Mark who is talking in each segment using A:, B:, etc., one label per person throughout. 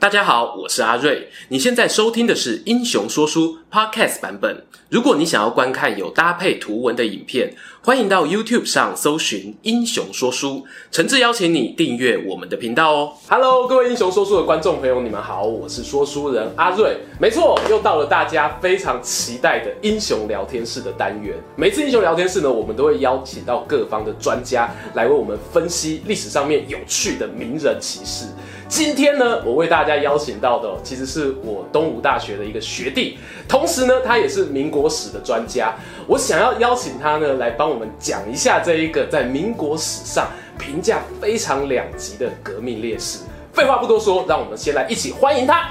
A: 大家好，我是阿瑞。你现在收听的是《英雄说书》Podcast 版本。如果你想要观看有搭配图文的影片，欢迎到 YouTube 上搜寻《英雄说书》，诚挚邀请你订阅我们的频道哦。Hello，各位《英雄说书》的观众朋友，你们好，我是说书人阿瑞。没错，又到了大家非常期待的英雄聊天室的单元。每次英雄聊天室呢，我们都会邀请到各方的专家来为我们分析历史上面有趣的名人奇事。今天呢，我为大家邀请到的其实是我东吴大学的一个学弟，同时呢，他也是民国史的专家。我想要邀请他呢，来帮我们讲一下这一个在民国史上评价非常两极的革命烈士。废话不多说，让我们先来一起欢迎他。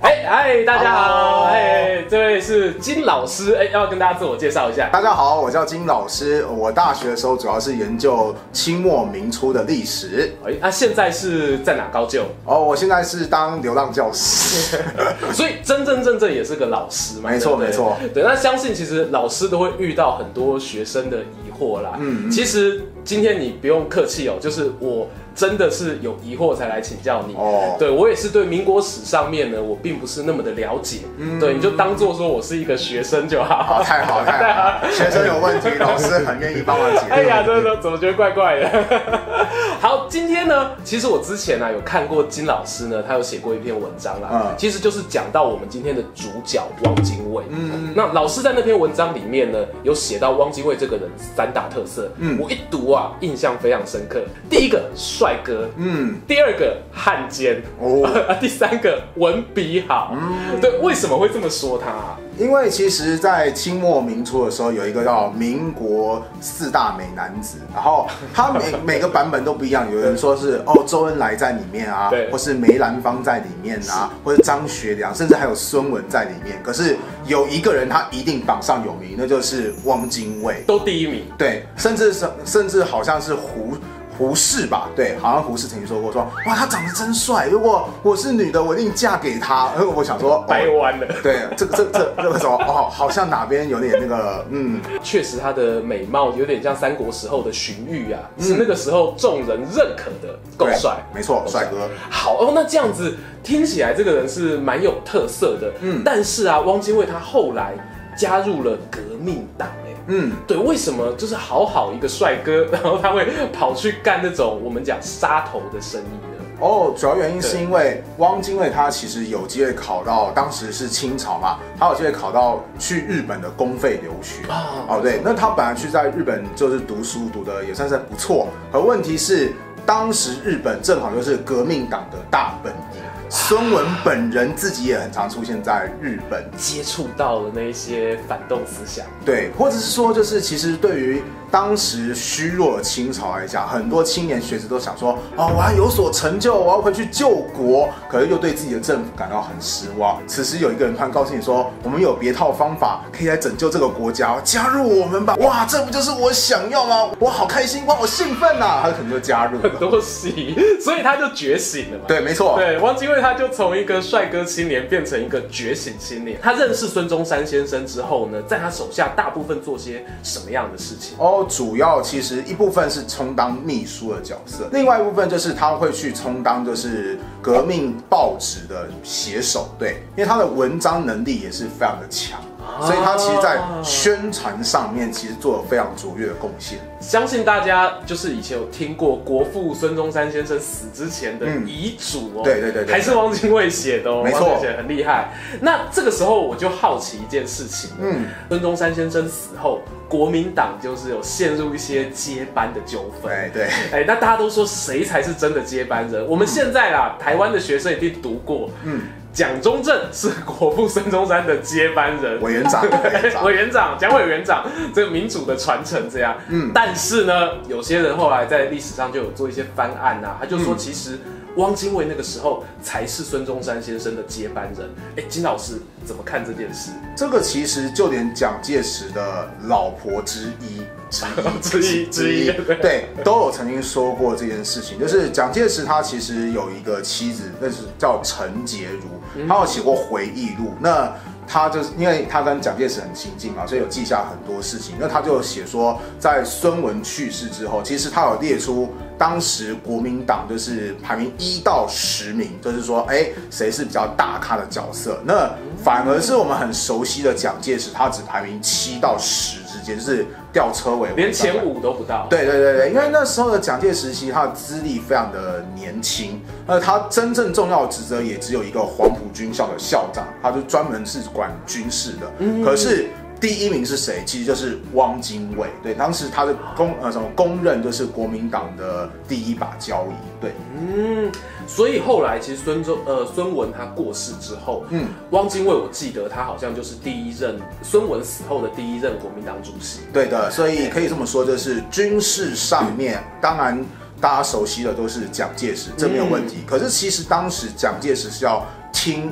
A: 哎嗨，大家好！哎，这位是金老师，哎，要不要跟大家自我介绍一下？
B: 大家好，我叫金老师。我大学的时候主要是研究清末民初的历史。
A: 哎，那现在是在哪高就？
B: 哦，我现在是当流浪教师，
A: 所以真真正正也是个老师嘛。
B: 没错，没错。
A: 对，那相信其实老师都会遇到很多学生的疑惑啦。嗯，其实今天你不用客气哦，就是我。真的是有疑惑才来请教你哦。对，我也是对民国史上面呢，我并不是那么的了解。嗯，对，你就当做说我是一个学生就好。
B: 好，太好 太好。学生有问题，老师很愿意帮忙解。
A: 哎呀，真的怎么觉得怪怪的？好，今天呢，其实我之前呢有看过金老师呢，他有写过一篇文章啦。嗯，其实就是讲到我们今天的主角汪精卫。嗯，那老师在那篇文章里面呢，有写到汪精卫这个人三大特色。嗯，我一读啊，印象非常深刻。第一个帅哥，嗯，第二个汉奸，哦，第三个文笔好，嗯，对，为什么会这么说他啊？
B: 因为其实，在清末民初的时候，有一个叫民国四大美男子，然后他每 每个版本都不一样。有人说是哦，周恩来在里面啊，对，或是梅兰芳在里面啊，或者张学良，甚至还有孙文在里面。可是有一个人他一定榜上有名，那就是汪精卫，
A: 都第一名。
B: 对，甚至是甚至好像是胡。胡适吧，对，好像胡适曾经说过说，哇，他长得真帅，如果我是女的，我一定嫁给他。我想说，
A: 掰弯了。
B: 对，这个这这这个什么哦，好像哪边有点那个，嗯，
A: 确实他的美貌有点像三国时候的荀彧啊，嗯、是那个时候众人认可的，够帅，
B: 没错，帅哥。
A: 好哦，那这样子听起来这个人是蛮有特色的，嗯，但是啊，汪精卫他后来加入了革命党。嗯，对，为什么就是好好一个帅哥，然后他会跑去干那种我们讲杀头的生意呢？
B: 哦，主要原因是因为汪精卫他其实有机会考到，当时是清朝嘛，他有机会考到去日本的公费留学啊。哦，对，那他本来去在日本就是读书，读的也算是不错。可问题是，当时日本正好就是革命党的大本营。孙文本人自己也很常出现在日本，
A: 接触到了那些反动思想，
B: 对，或者是说，就是其实对于。当时虚弱的清朝来讲，很多青年学子都想说：哦，我要有所成就，我要回去救国。可是又对自己的政府感到很失望。此时有一个人突然告诉你说：我们有别套方法可以来拯救这个国家，加入我们吧！哇，这不就是我想要吗？我好开心，哇，我兴奋呐！他可能就加入了。
A: 很 多喜，所以他就觉醒了嘛。
B: 对，没错。
A: 对，汪精卫他就从一个帅哥青年变成一个觉醒青年。他认识孙中山先生之后呢，在他手下大部分做些什么样的事情？
B: 哦。主要其实一部分是充当秘书的角色，另外一部分就是他会去充当就是革命报纸的写手，对，因为他的文章能力也是非常的强。所以他其实，在宣传上面，其实做了非常卓越的贡献。
A: 相信大家就是以前有听过国父孙中山先生死之前的遗嘱哦，
B: 对对对，
A: 还是汪精卫写的哦，
B: 没错，
A: 写的很厉害。那这个时候我就好奇一件事情，嗯，孙中山先生死后，国民党就是有陷入一些接班的纠纷，
B: 对对，
A: 哎，那大家都说谁才是真的接班人？我们现在啊，台湾的学生一定读过，嗯。蒋中正是国父孙中山的接班人，
B: 委员长，
A: 委员长，蒋委员长，这个民主的传承这样。嗯，但是呢，有些人后来在历史上就有做一些翻案呐、啊，他就说其实汪精卫那个时候才是孙中山先生的接班人。哎、欸，金老师怎么看这件事？
B: 这个其实就连蒋介石的老婆之一。之一之一，对，都有曾经说过这件事情，就是蒋介石他其实有一个妻子，那是叫陈洁如，他有写过回忆录。那他就是因为他跟蒋介石很亲近嘛，所以有记下很多事情。那他就写说，在孙文去世之后，其实他有列出当时国民党就是排名一到十名，就是说，哎，谁是比较大咖的角色？那反而是我们很熟悉的蒋介石，他只排名七到十之间，就是吊车尾，
A: 连前五都不到。
B: 对对对对，因为那时候的蒋介石其实他的资历非常的年轻，而他真正重要的职责也只有一个黄埔军校的校长，他就专门是管军事的。嗯，可是。第一名是谁？其实就是汪精卫。对，当时他的公呃什么公认就是国民党的第一把交椅。对，
A: 嗯，所以后来其实孙中呃孙文他过世之后，嗯，汪精卫我记得他好像就是第一任孙文死后的第一任国民党主席。
B: 对的，所以可以这么说，就是军事上面，当然大家熟悉的都是蒋介石，这没有问题。嗯，可是其实当时蒋介石是要听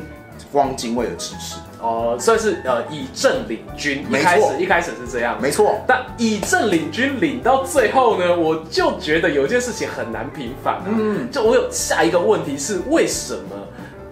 B: 汪精卫的指示。
A: 哦，算是呃以正领军，一开始一开始是这样，
B: 没错。
A: 但以正领军领到最后呢，我就觉得有件事情很难平反啊。嗯，就我有下一个问题是，为什么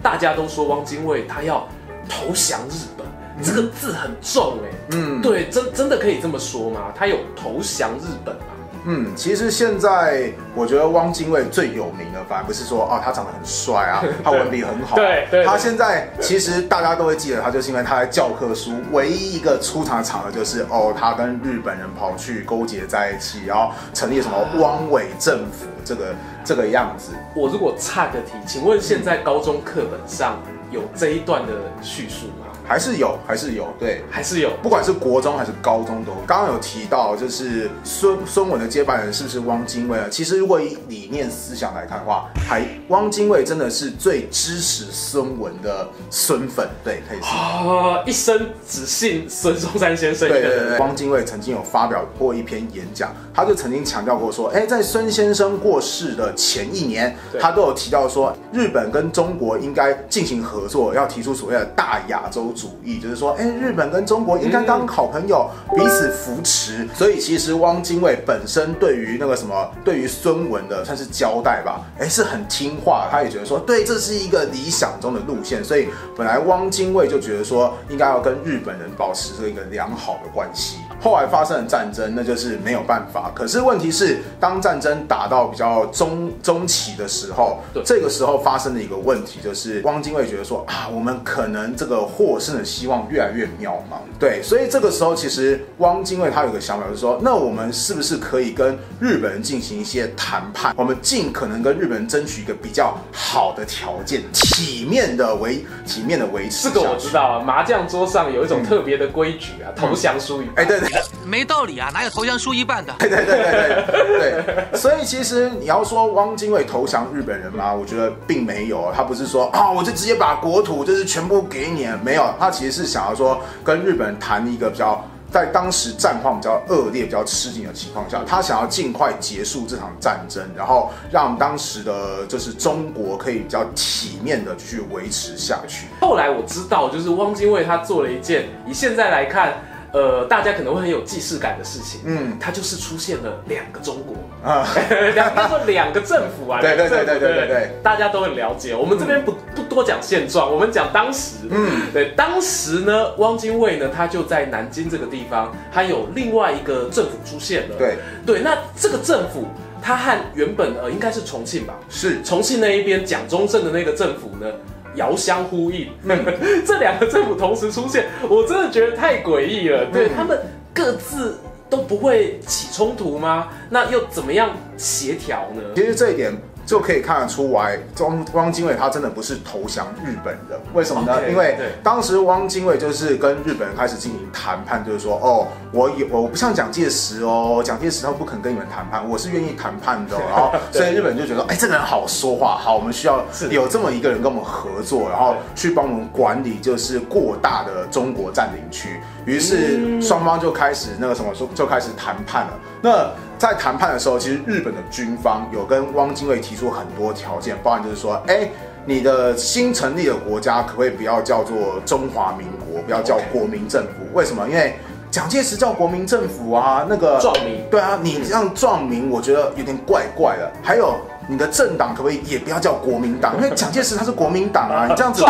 A: 大家都说汪精卫他要投降日本？嗯、这个字很重哎。嗯，对，真真的可以这么说吗？他有投降日本吗？
B: 嗯，其实现在我觉得汪精卫最有名的，反而不是说哦他长得很帅啊，他文笔很好。
A: 对对。
B: 他现在其实大家都会记得他，就是因为他在教科书唯一一个出场的场合就是哦，他跟日本人跑去勾结在一起，然后成立什么汪伪政府这个这个样子。
A: 我如果差个题，请问现在高中课本上有这一段的叙述吗？
B: 还是有，还是有，对，
A: 还是有，
B: 不管是国中还是高中都。刚刚有提到，就是孙孙文的接班人是不是汪精卫啊？其实如果以理念思想来看的话，还汪精卫真的是最支持孙文的孙粉，对，可以说
A: 啊，一生只信孙中山先生。
B: 对对对，汪精卫曾经有发表过一篇演讲，他就曾经强调过说，哎，在孙先生过世的前一年，他都有提到说，日本跟中国应该进行合作，要提出所谓的大亚洲。主义就是说，哎，日本跟中国应该当好朋友，彼此扶持。所以其实汪精卫本身对于那个什么，对于孙文的算是交代吧，哎，是很听话。他也觉得说，对，这是一个理想中的路线。所以本来汪精卫就觉得说，应该要跟日本人保持这一个良好的关系。后来发生了战争，那就是没有办法。可是问题是，当战争打到比较中中期的时候，这个时候发生的一个问题就是，汪精卫觉得说啊，我们可能这个获胜的希望越来越渺茫。对，所以这个时候其实汪精卫他有个想法，就是说，那我们是不是可以跟日本人进行一些谈判？我们尽可能跟日本人争取一个比较好的条件，体面的维体面的维持。
A: 这个我知道啊，麻将桌上有一种特别的规矩啊，嗯、投降输赢。哎，对对。
C: 没道理啊，哪有投降输一半的？
B: 对对对对对对，所以其实你要说汪精卫投降日本人吗？我觉得并没有，他不是说啊，我就直接把国土就是全部给你，没有，他其实是想要说跟日本人谈一个比较在当时战况比较恶劣、比较吃紧的情况下，他想要尽快结束这场战争，然后让当时的就是中国可以比较体面的去维持下去。
A: 后来我知道，就是汪精卫他做了一件，以现在来看。呃，大家可能会很有既视感的事情，嗯，它就是出现了两个中国。啊，两个说两个政府啊，
B: 对对对对对对对，
A: 大家都很了解。我们这边不不多讲现状，我们讲当时，嗯，对，当时呢，汪精卫呢，他就在南京这个地方，他有另外一个政府出现了，
B: 对。
A: 对，那这个政府，他和原本呃应该是重庆吧，
B: 是。
A: 重庆那一边蒋中正的那个政府呢。遥相呼应，嗯、这两个政府同时出现，我真的觉得太诡异了。对、嗯、他们各自都不会起冲突吗？那又怎么样协调呢？
B: 其实这一点。就可以看得出来，汪汪精卫他真的不是投降日本的，为什么呢？Okay, 因为当时汪精卫就是跟日本人开始进行谈判，就是说，哦，我有我不像蒋介石哦，蒋介石他不肯跟你们谈判，我是愿意谈判的。然后，所以日本人就觉得，哎，这个人好说话，好，我们需要有这么一个人跟我们合作，然后去帮我们管理，就是过大的中国占领区。于是双方就开始那个什么，就就开始谈判了。那在谈判的时候，其实日本的军方有跟汪精卫提出很多条件，包含就是说，哎，你的新成立的国家可不可以不要叫做中华民国，不要叫国民政府.为什么？因为蒋介石叫国民政府啊，那个
A: 壮民。
B: 对啊，你这样壮民，我觉得有点怪怪的。还有。你的政党可不可以也不要叫国民党？因为蒋介石他是国民党啊，你这样子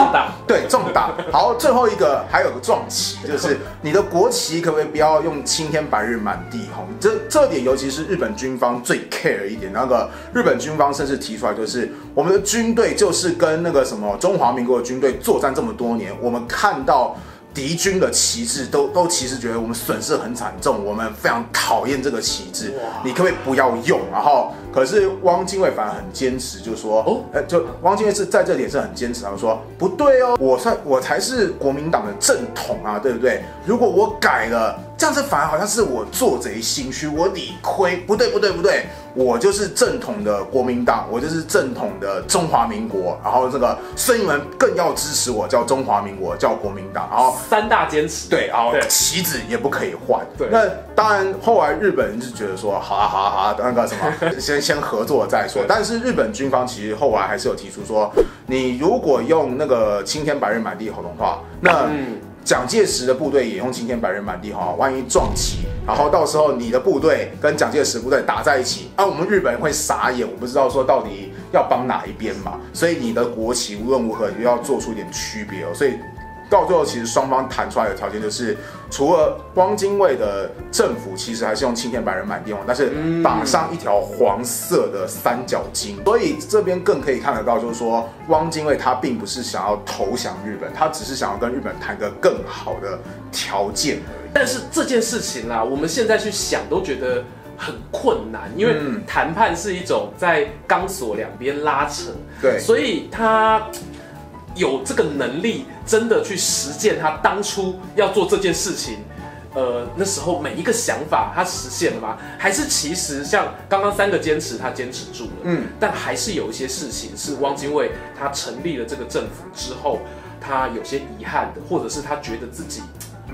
B: 对壮党。好，最后一个还有个壮旗，就是你的国旗可不可以不要用青天白日满地红？这这点尤其是日本军方最 care 一点。那个日本军方甚至提出来，就是我们的军队就是跟那个什么中华民国的军队作战这么多年，我们看到。敌军的旗帜都都其实觉得我们损失很惨重，我们非常讨厌这个旗帜，你可不可以不要用？然后，可是汪精卫反而很坚持，就说哦，哎，就汪精卫是在这点是很坚持，他们说不对哦，我算我才是国民党的正统啊，对不对？如果我改了，这样子反而好像是我做贼心虚，我理亏，不对不对不对。我就是正统的国民党，我就是正统的中华民国。然后这个孙一文更要支持我，叫中华民国，叫国民党。然后
A: 三大坚持，
B: 对，然后旗子也不可以换。对，那当然后来日本人就觉得说，好啊好啊好啊，那个什么，先 先合作再说。但是日本军方其实后来还是有提出说，你如果用那个青天白日满地红的话，那。嗯蒋介石的部队也用青天白日满地红，万一撞旗，然后到时候你的部队跟蒋介石部队打在一起，啊，我们日本人会傻眼，我不知道说到底要帮哪一边嘛，所以你的国旗无论如何你要做出一点区别哦，所以。到最后，其实双方谈出来的条件就是，除了汪精卫的政府其实还是用青天白日满地红，但是绑上一条黄色的三角巾。所以这边更可以看得到，就是说汪精卫他并不是想要投降日本，他只是想要跟日本谈个更好的条件而已。
A: 但是这件事情啊，我们现在去想都觉得很困难，因为谈判是一种在钢索两边拉扯，
B: 对，
A: 所以他。有这个能力，真的去实践他当初要做这件事情，呃，那时候每一个想法他实现了吗？还是其实像刚刚三个坚持他坚持住了，嗯，但还是有一些事情是汪精卫他成立了这个政府之后，他有些遗憾的，或者是他觉得自己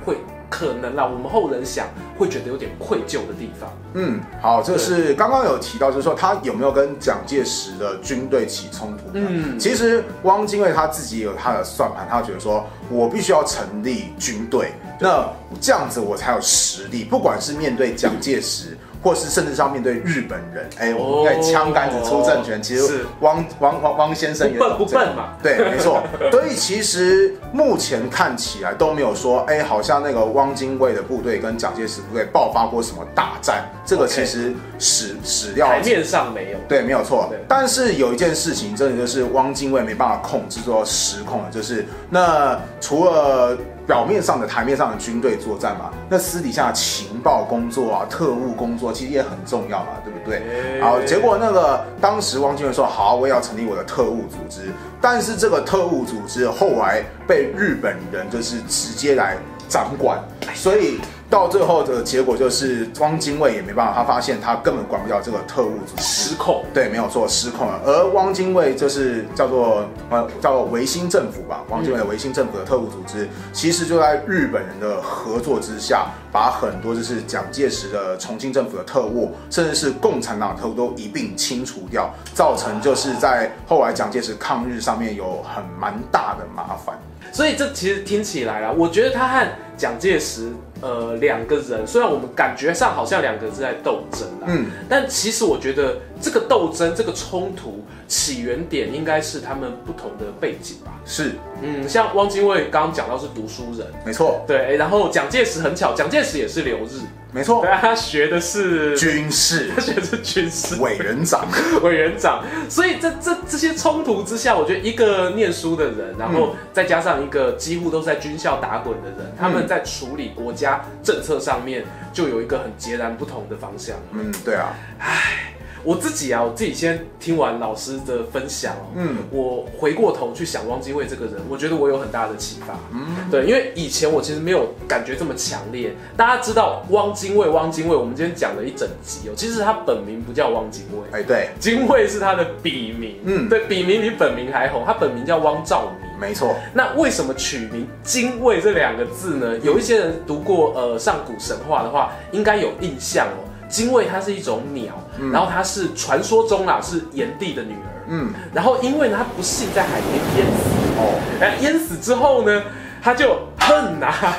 A: 会。可能啦，我们后人想会觉得有点愧疚的地方。
B: 嗯，好，这是刚刚有提到，就是说他有没有跟蒋介石的军队起冲突？嗯，其实汪精卫他自己有他的算盘，他觉得说我必须要成立军队，那这样子我才有实力，不管是面对蒋介石。嗯或是甚至是要面对日本人，哎、欸，我们在枪杆子出政权，其实汪汪汪汪先生也
A: 不笨不笨嘛，
B: 对，没错。所以其实目前看起来都没有说，哎、欸，好像那个汪精卫的部队跟蒋介石部队爆发过什么大战，这个其实史史料
A: 台面上没有，
B: 对，没有错。但是有一件事情，真的就是汪精卫没办法控制，说失控了，就是那除了。表面上的台面上的军队作战嘛，那私底下情报工作啊、特务工作其实也很重要嘛，对不对？好，结果那个当时汪精卫说好，我也要成立我的特务组织，但是这个特务组织后来被日本人就是直接来掌管，所以。到最后的结果就是汪精卫也没办法，他发现他根本管不了这个特务组织，
A: 失控。
B: 对，没有错，失控了。而汪精卫就是叫做呃叫做维新政府吧，汪精卫的维新政府的特务组织，其实就在日本人的合作之下，把很多就是蒋介石的重庆政府的特务，甚至是共产党的特务都一并清除掉，造成就是在后来蒋介石抗日上面有很蛮大的麻烦。
A: 所以这其实听起来啊，我觉得他和蒋介石，呃，两个人虽然我们感觉上好像两个人是在斗争啦，嗯，但其实我觉得这个斗争、这个冲突起源点应该是他们不同的背景吧。
B: 是，
A: 嗯，像汪精卫刚刚讲到是读书人，
B: 没错，
A: 对，然后蒋介石很巧，蒋介石也是留日。
B: 没错，
A: 对，他学的是
B: 军事，
A: 他学的是军事，
B: 委员长，
A: 委员长。所以这这这些冲突之下，我觉得一个念书的人，然后再加上一个几乎都是在军校打滚的人，嗯、他们在处理国家政策上面就有一个很截然不同的方向。
B: 嗯，对啊，
A: 唉。我自己啊，我自己先听完老师的分享哦，嗯，我回过头去想汪精卫这个人，我觉得我有很大的启发，嗯，对，因为以前我其实没有感觉这么强烈。大家知道汪精卫，汪精卫，我们今天讲了一整集哦，其实他本名不叫汪精卫，
B: 哎，对，
A: 精卫是他的笔名，嗯，对，笔名比本名还红，他本名叫汪兆铭，
B: 没错。
A: 那为什么取名精卫这两个字呢？有一些人读过呃上古神话的话，应该有印象哦。精卫它是一种鸟，嗯、然后它是传说中啊是炎帝的女儿，嗯，然后因为呢它不幸在海边淹死，哦，哎淹死之后呢，它就恨呐、啊，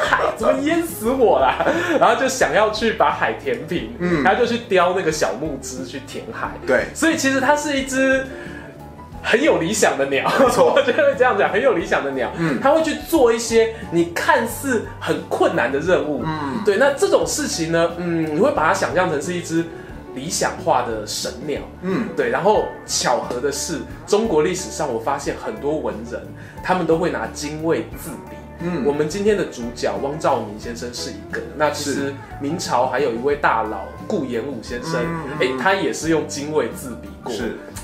A: 海怎么淹死我啦？然后就想要去把海填平，嗯，它就去雕那个小木枝去填海。
B: 对，
A: 所以其实它是一只很有理想的鸟，我觉得这样讲很有理想的鸟，嗯，他会去做一些你看似很困难的任务，嗯，对，那这种事情呢，嗯，你会把它想象成是一只。理想化的神鸟，嗯，对。然后巧合的是，中国历史上我发现很多文人，他们都会拿精卫自比。嗯，我们今天的主角汪兆铭先生是一个。那其实明朝还有一位大佬顾炎武先生，哎、嗯，他也是用精卫自比过。是，哎，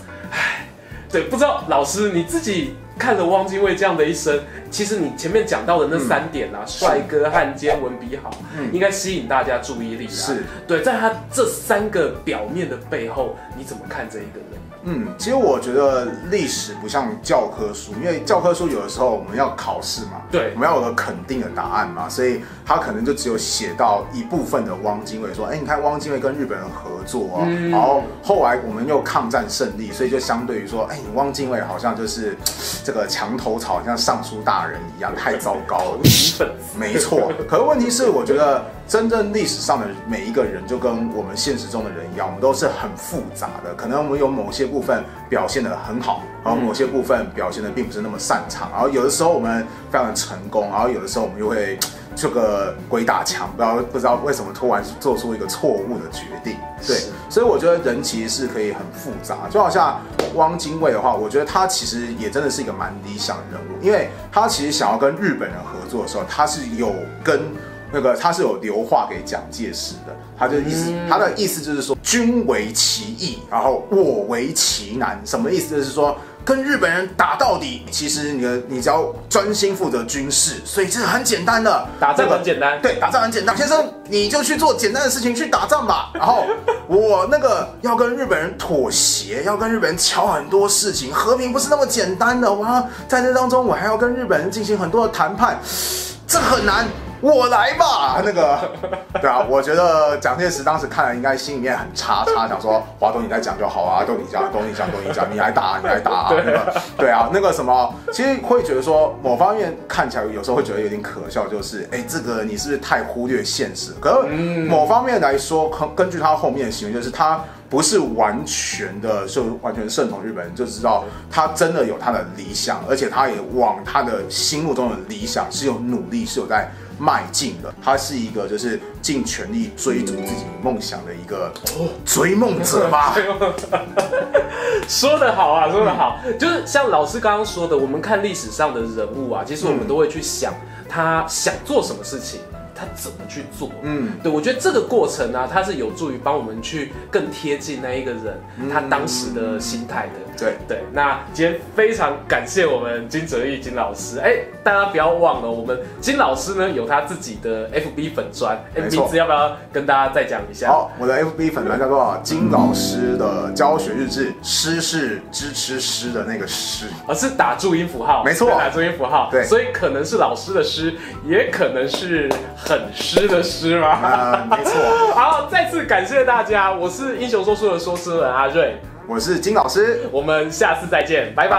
A: 对，不知道老师你自己。看了汪精卫这样的一生，其实你前面讲到的那三点啊，帅、嗯、哥、汉奸、文笔好，嗯、应该吸引大家注意力。是对，在他这三个表面的背后，你怎么看这一个人？
B: 嗯，其实我觉得历史不像教科书，因为教科书有的时候我们要考试嘛，对，我们要有个肯定的答案嘛，所以他可能就只有写到一部分的汪精卫，说，哎，你看汪精卫跟日本人合作啊，嗯、然后后来我们又抗战胜利，所以就相对于说，哎，汪精卫好像就是这个墙头草，像尚书大人一样，太糟糕了，没错。可是问题是，我觉得。真正历史上的每一个人，就跟我们现实中的人一样，我们都是很复杂的。可能我们有某些部分表现的很好，然后某些部分表现的并不是那么擅长。然后有的时候我们非常的成功，然后有的时候我们又会这个鬼打墙，不知道不知道为什么突然做出一个错误的决定。对，所以我觉得人其实是可以很复杂。就好像汪精卫的话，我觉得他其实也真的是一个蛮理想的人物，因为他其实想要跟日本人合作的时候，他是有跟。那个他是有留话给蒋介石的，他就意思，嗯、他的意思就是说，君为其易，然后我为其难，什么意思？就是说跟日本人打到底，其实你的你只要专心负责军事，所以这是很简单的，
A: 打仗很简单，
B: 对，打仗很简单，先生你就去做简单的事情去打仗吧。然后我那个要跟日本人妥协，要跟日本人乔很多事情，和平不是那么简单的，哇，在这当中我还要跟日本人进行很多的谈判，这很难。我来吧，那个，对啊，我觉得蒋介石当时看了应该心里面很差差，想说华东你在讲就好啊，都你讲，都你讲，都你讲，你来打，你来打啊，那个，对啊，那个什么，其实会觉得说某方面看起来有时候会觉得有点可笑，就是哎，这个你是不是太忽略现实？可是某方面来说，根根据他后面的行为，就是他不是完全的就完全顺从日本人，就知道他真的有他的理想，而且他也往他的心目中的理想是有努力，是有在。迈进了，他是一个就是尽全力追逐自己梦想的一个追梦者吧。
A: 说得好啊，说得好，就是像老师刚刚说的，我们看历史上的人物啊，其实我们都会去想他想做什么事情。他怎么去做？嗯，对，我觉得这个过程呢、啊，它是有助于帮我们去更贴近那一个人、嗯、他当时的心态的。对对，那今天非常感谢我们金哲义金老师。哎，大家不要忘了，我们金老师呢有他自己的 FB 粉砖，哎，名字要不要跟大家再讲一下？
B: 好，我的 FB 粉砖叫做金老师的教学日志，诗是支持诗的那个诗，
A: 而是打注音符号，
B: 没错，
A: 打注音符号。对，所以可能是老师的诗，也可能是。很湿的湿吗？
B: 呃，没错。
A: 好，再次感谢大家，我是英雄说书的说书人阿瑞，
B: 我是金老师，
A: 我们下次再见，拜拜。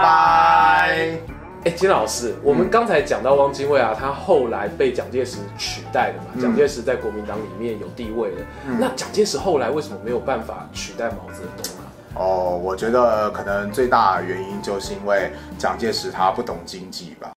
A: 哎，金老师，我们刚才讲到汪精卫啊，他后来被蒋介石取代了嘛？蒋介石在国民党里面有地位了，那蒋介石后来为什么没有办法取代毛泽东啊？
B: 哦，我觉得可能最大的原因就是因为蒋介石他不懂经济吧。